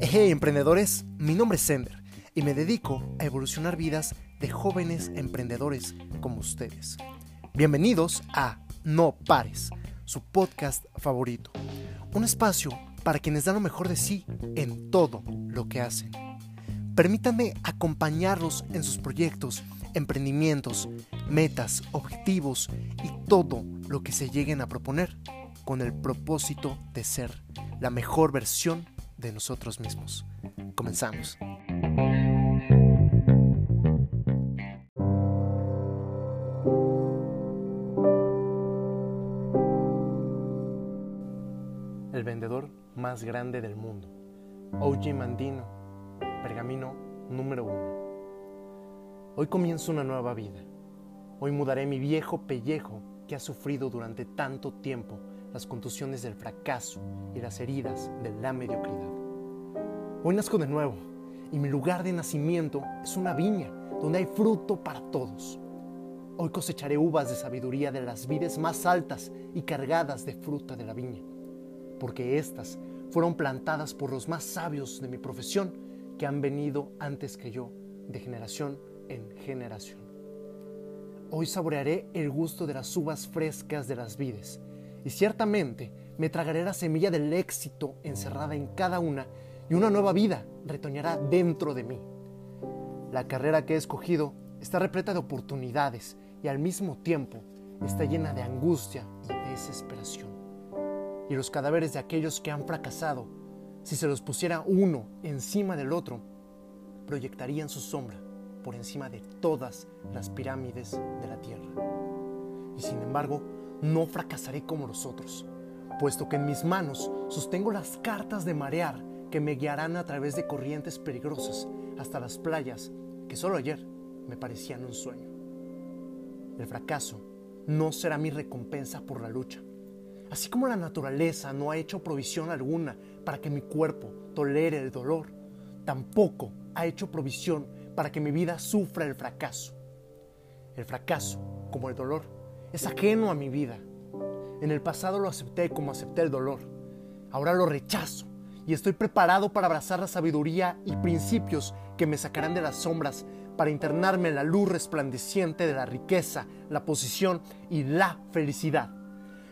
Hey emprendedores, mi nombre es Sender y me dedico a evolucionar vidas de jóvenes emprendedores como ustedes. Bienvenidos a No Pares, su podcast favorito. Un espacio para quienes dan lo mejor de sí en todo lo que hacen. Permítanme acompañarlos en sus proyectos, emprendimientos, metas, objetivos y todo lo que se lleguen a proponer con el propósito de ser la mejor versión de nosotros mismos. Comenzamos. El vendedor más grande del mundo, OG Mandino, pergamino número uno. Hoy comienzo una nueva vida. Hoy mudaré mi viejo pellejo que ha sufrido durante tanto tiempo las contusiones del fracaso y las heridas de la mediocridad. Hoy nazco de nuevo y mi lugar de nacimiento es una viña donde hay fruto para todos. Hoy cosecharé uvas de sabiduría de las vides más altas y cargadas de fruta de la viña, porque éstas fueron plantadas por los más sabios de mi profesión que han venido antes que yo, de generación en generación. Hoy saborearé el gusto de las uvas frescas de las vides y ciertamente me tragaré la semilla del éxito encerrada en cada una y una nueva vida retoñará dentro de mí. La carrera que he escogido está repleta de oportunidades y al mismo tiempo está llena de angustia y desesperación. Y los cadáveres de aquellos que han fracasado, si se los pusiera uno encima del otro, proyectarían su sombra por encima de todas las pirámides de la tierra. Y sin embargo, no fracasaré como los otros, puesto que en mis manos sostengo las cartas de marear que me guiarán a través de corrientes peligrosas hasta las playas que solo ayer me parecían un sueño. El fracaso no será mi recompensa por la lucha. Así como la naturaleza no ha hecho provisión alguna para que mi cuerpo tolere el dolor, tampoco ha hecho provisión para que mi vida sufra el fracaso. El fracaso, como el dolor, es ajeno a mi vida. En el pasado lo acepté como acepté el dolor. Ahora lo rechazo y estoy preparado para abrazar la sabiduría y principios que me sacarán de las sombras para internarme en la luz resplandeciente de la riqueza, la posición y la felicidad,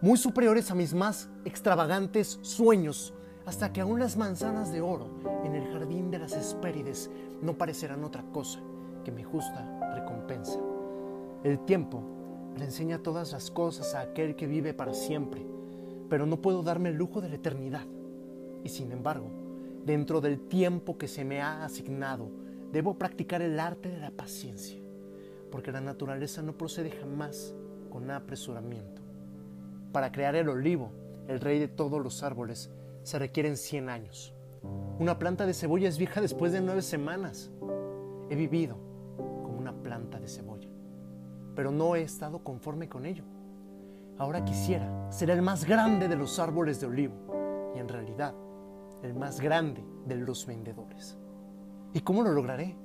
muy superiores a mis más extravagantes sueños, hasta que aún las manzanas de oro en el jardín de las Hespérides no parecerán otra cosa que mi justa recompensa. El tiempo le enseña todas las cosas a aquel que vive para siempre, pero no puedo darme el lujo de la eternidad. Y sin embargo, dentro del tiempo que se me ha asignado, debo practicar el arte de la paciencia, porque la naturaleza no procede jamás con apresuramiento. Para crear el olivo, el rey de todos los árboles, se requieren 100 años. Una planta de cebolla es vieja después de nueve semanas. He vivido como una planta de cebolla, pero no he estado conforme con ello. Ahora quisiera ser el más grande de los árboles de olivo y en realidad el más grande de los vendedores. ¿Y cómo lo lograré?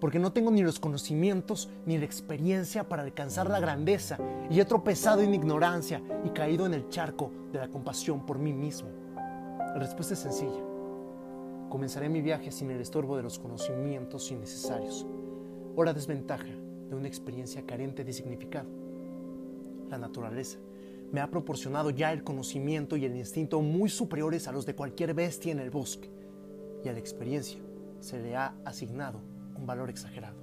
Porque no tengo ni los conocimientos ni la experiencia para alcanzar la grandeza y he tropezado en ignorancia y caído en el charco de la compasión por mí mismo. La respuesta es sencilla. Comenzaré mi viaje sin el estorbo de los conocimientos innecesarios o desventaja de una experiencia carente de significado. La naturaleza me ha proporcionado ya el conocimiento y el instinto muy superiores a los de cualquier bestia en el bosque, y a la experiencia se le ha asignado un valor exagerado,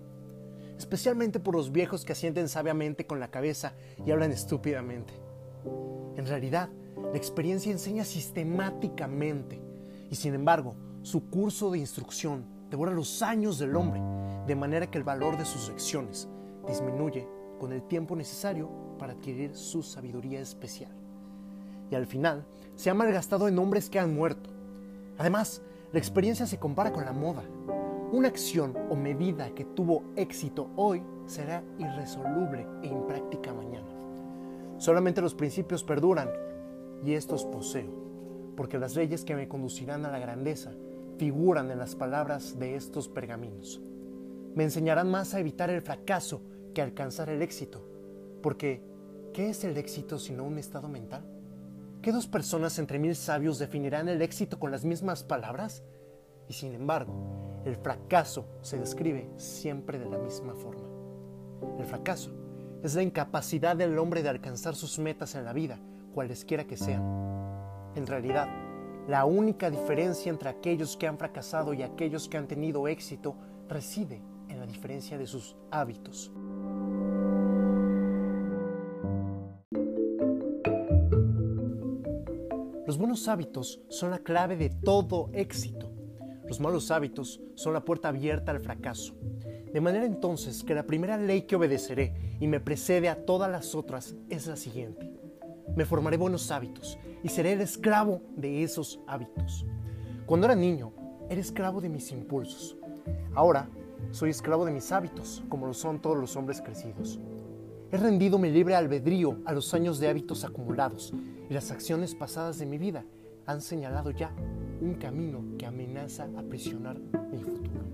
especialmente por los viejos que asienten sabiamente con la cabeza y hablan estúpidamente. En realidad, la experiencia enseña sistemáticamente, y sin embargo, su curso de instrucción devora los años del hombre, de manera que el valor de sus lecciones disminuye con el tiempo necesario para adquirir su sabiduría especial. Y al final, se ha malgastado en hombres que han muerto. Además, la experiencia se compara con la moda. Una acción o medida que tuvo éxito hoy será irresoluble e impráctica mañana. Solamente los principios perduran y estos poseo, porque las leyes que me conducirán a la grandeza figuran en las palabras de estos pergaminos. Me enseñarán más a evitar el fracaso alcanzar el éxito. Porque, ¿qué es el éxito sino un estado mental? ¿Qué dos personas entre mil sabios definirán el éxito con las mismas palabras? Y sin embargo, el fracaso se describe siempre de la misma forma. El fracaso es la incapacidad del hombre de alcanzar sus metas en la vida, cualesquiera que sean. En realidad, la única diferencia entre aquellos que han fracasado y aquellos que han tenido éxito reside en la diferencia de sus hábitos. Los buenos hábitos son la clave de todo éxito. Los malos hábitos son la puerta abierta al fracaso. De manera entonces que la primera ley que obedeceré y me precede a todas las otras es la siguiente. Me formaré buenos hábitos y seré el esclavo de esos hábitos. Cuando era niño, era esclavo de mis impulsos. Ahora soy esclavo de mis hábitos, como lo son todos los hombres crecidos. He rendido mi libre albedrío a los años de hábitos acumulados y las acciones pasadas de mi vida han señalado ya un camino que amenaza aprisionar mi futuro.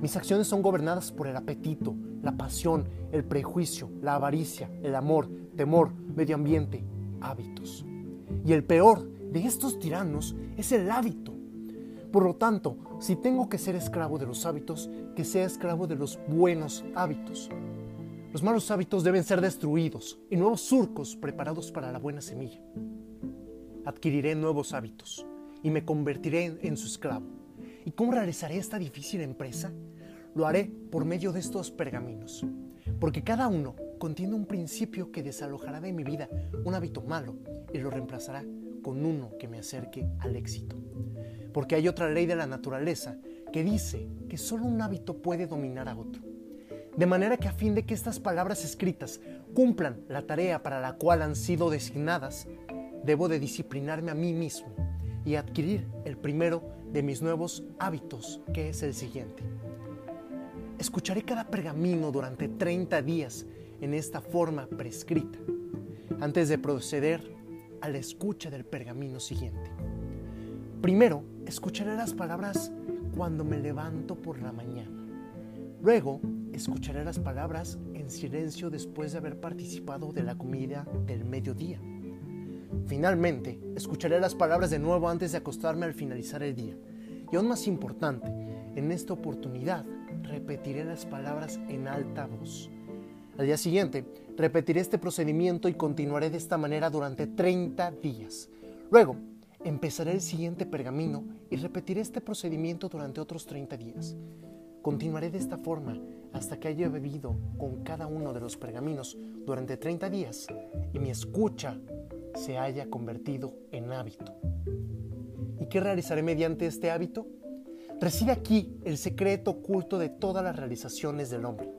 Mis acciones son gobernadas por el apetito, la pasión, el prejuicio, la avaricia, el amor, temor, medio ambiente, hábitos. Y el peor de estos tiranos es el hábito. Por lo tanto, si tengo que ser esclavo de los hábitos, que sea esclavo de los buenos hábitos. Los malos hábitos deben ser destruidos y nuevos surcos preparados para la buena semilla adquiriré nuevos hábitos y me convertiré en, su esclavo. ¿Y cómo realizaré esta difícil empresa? Lo haré por medio de estos pergaminos, porque cada uno contiene un principio que desalojará de mi vida un hábito malo y lo reemplazará con uno que me acerque al éxito. Porque hay otra ley de la naturaleza que dice que solo un hábito puede dominar a otro. De manera que a fin de que estas palabras escritas cumplan la tarea para la cual han sido designadas, debo de disciplinarme a mí mismo y adquirir el primero de mis nuevos hábitos, que es el siguiente. Escucharé cada pergamino durante 30 días en esta forma prescrita, antes de proceder a la escucha del pergamino siguiente. Primero, escucharé las palabras cuando me levanto por la mañana. Luego, escucharé las palabras en silencio después de haber participado de la comida del mediodía. Finalmente, escucharé las palabras de nuevo antes de acostarme al finalizar el día. Y aún más importante, en esta oportunidad repetiré las palabras en alta voz. Al día siguiente, repetiré este procedimiento y continuaré de esta manera durante 30 días. Luego, empezaré el siguiente pergamino y repetiré este procedimiento durante otros 30 días. Continuaré de esta forma hasta que haya bebido con cada uno de los pergaminos durante 30 días y mi escucha se haya convertido en hábito. ¿Y qué realizaré mediante este hábito? Reside aquí el secreto oculto de todas las realizaciones del hombre.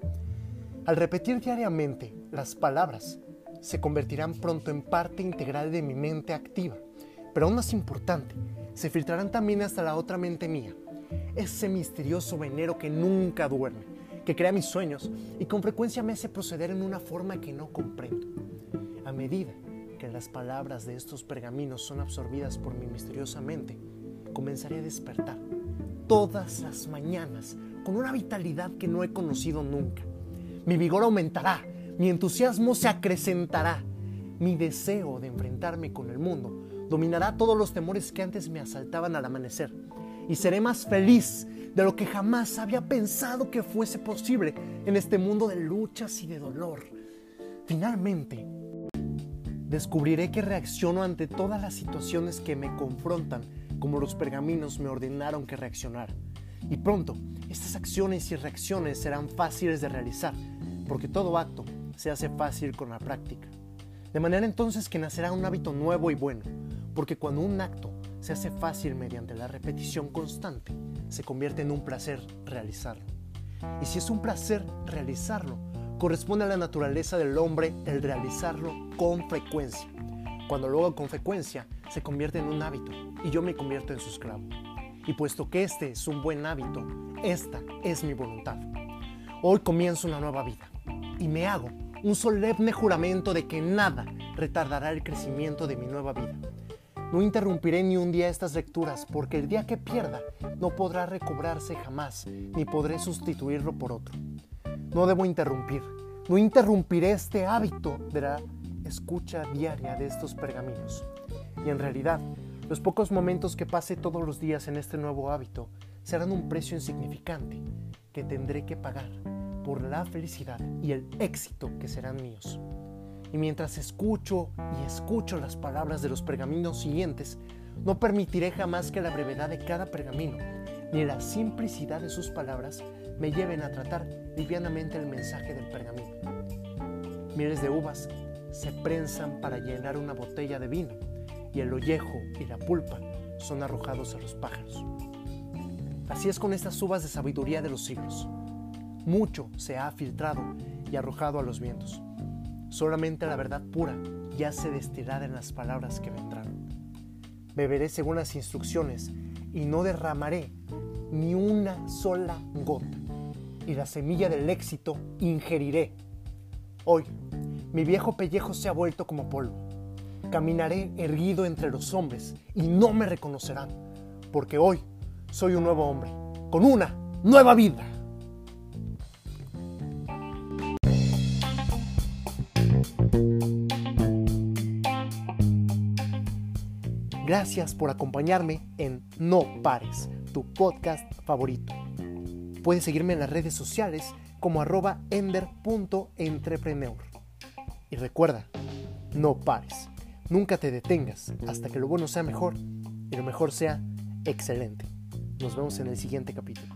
Al repetir diariamente las palabras, se convertirán pronto en parte integral de mi mente activa, pero aún más importante, se filtrarán también hasta la otra mente mía, ese misterioso venero que nunca duerme, que crea mis sueños y con frecuencia me hace proceder en una forma que no comprendo. A medida que las palabras de estos pergaminos son absorbidas por mi misteriosa mente, comenzaré a despertar todas las mañanas con una vitalidad que no he conocido nunca. Mi vigor aumentará, mi entusiasmo se acrecentará, mi deseo de enfrentarme con el mundo dominará todos los temores que antes me asaltaban al amanecer y seré más feliz de lo que jamás había pensado que fuese posible en este mundo de luchas y de dolor. Finalmente, descubriré que reacciono ante todas las situaciones que me confrontan como los pergaminos me ordenaron que reaccionara. Y pronto, estas acciones y reacciones serán fáciles de realizar, porque todo acto se hace fácil con la práctica. De manera entonces que nacerá un hábito nuevo y bueno, porque cuando un acto se hace fácil mediante la repetición constante, se convierte en un placer realizarlo. Y si es un placer realizarlo, corresponde a la naturaleza del hombre el realizarlo con frecuencia. Cuando lo hago con frecuencia, se convierte en un hábito y yo me convierto en su esclavo. Y puesto que este es un buen hábito, esta es mi voluntad. Hoy comienzo una nueva vida y me hago un solemne juramento de que nada retardará el crecimiento de mi nueva vida. No interrumpiré ni un día estas lecturas porque el día que pierda no podrá recobrarse jamás ni podré sustituirlo por otro. No debo interrumpir. No interrumpiré este hábito de la escucha diaria de estos pergaminos. Y en realidad, los pocos momentos que pase todos los días en este nuevo hábito serán un precio insignificante que tendré que pagar por la felicidad y el éxito que serán míos. Y mientras escucho y escucho las palabras de los pergaminos siguientes, no permitiré jamás que la brevedad de cada pergamino ni la simplicidad de sus palabras me lleven a tratar livianamente el mensaje del pergamino. Miles de uvas se prensan para llenar una botella de vino y el ollejo y la pulpa son arrojados a los pájaros. Así es con estas uvas de sabiduría de los siglos. Mucho se ha filtrado y arrojado a los vientos. Solamente la verdad pura ya se destilará en las palabras que vendrán. Beberé según las instrucciones y no derramaré ni una sola gota. Y la semilla del éxito ingeriré. Hoy, mi viejo pellejo se ha vuelto como polvo. Caminaré erguido entre los hombres y no me reconocerán, porque hoy soy un nuevo hombre, con una nueva vida. Gracias por acompañarme en No Pares, tu podcast favorito. Puedes seguirme en las redes sociales como arroba ender.entrepreneur. Y recuerda, no pares, nunca te detengas hasta que lo bueno sea mejor y lo mejor sea excelente. Nos vemos en el siguiente capítulo.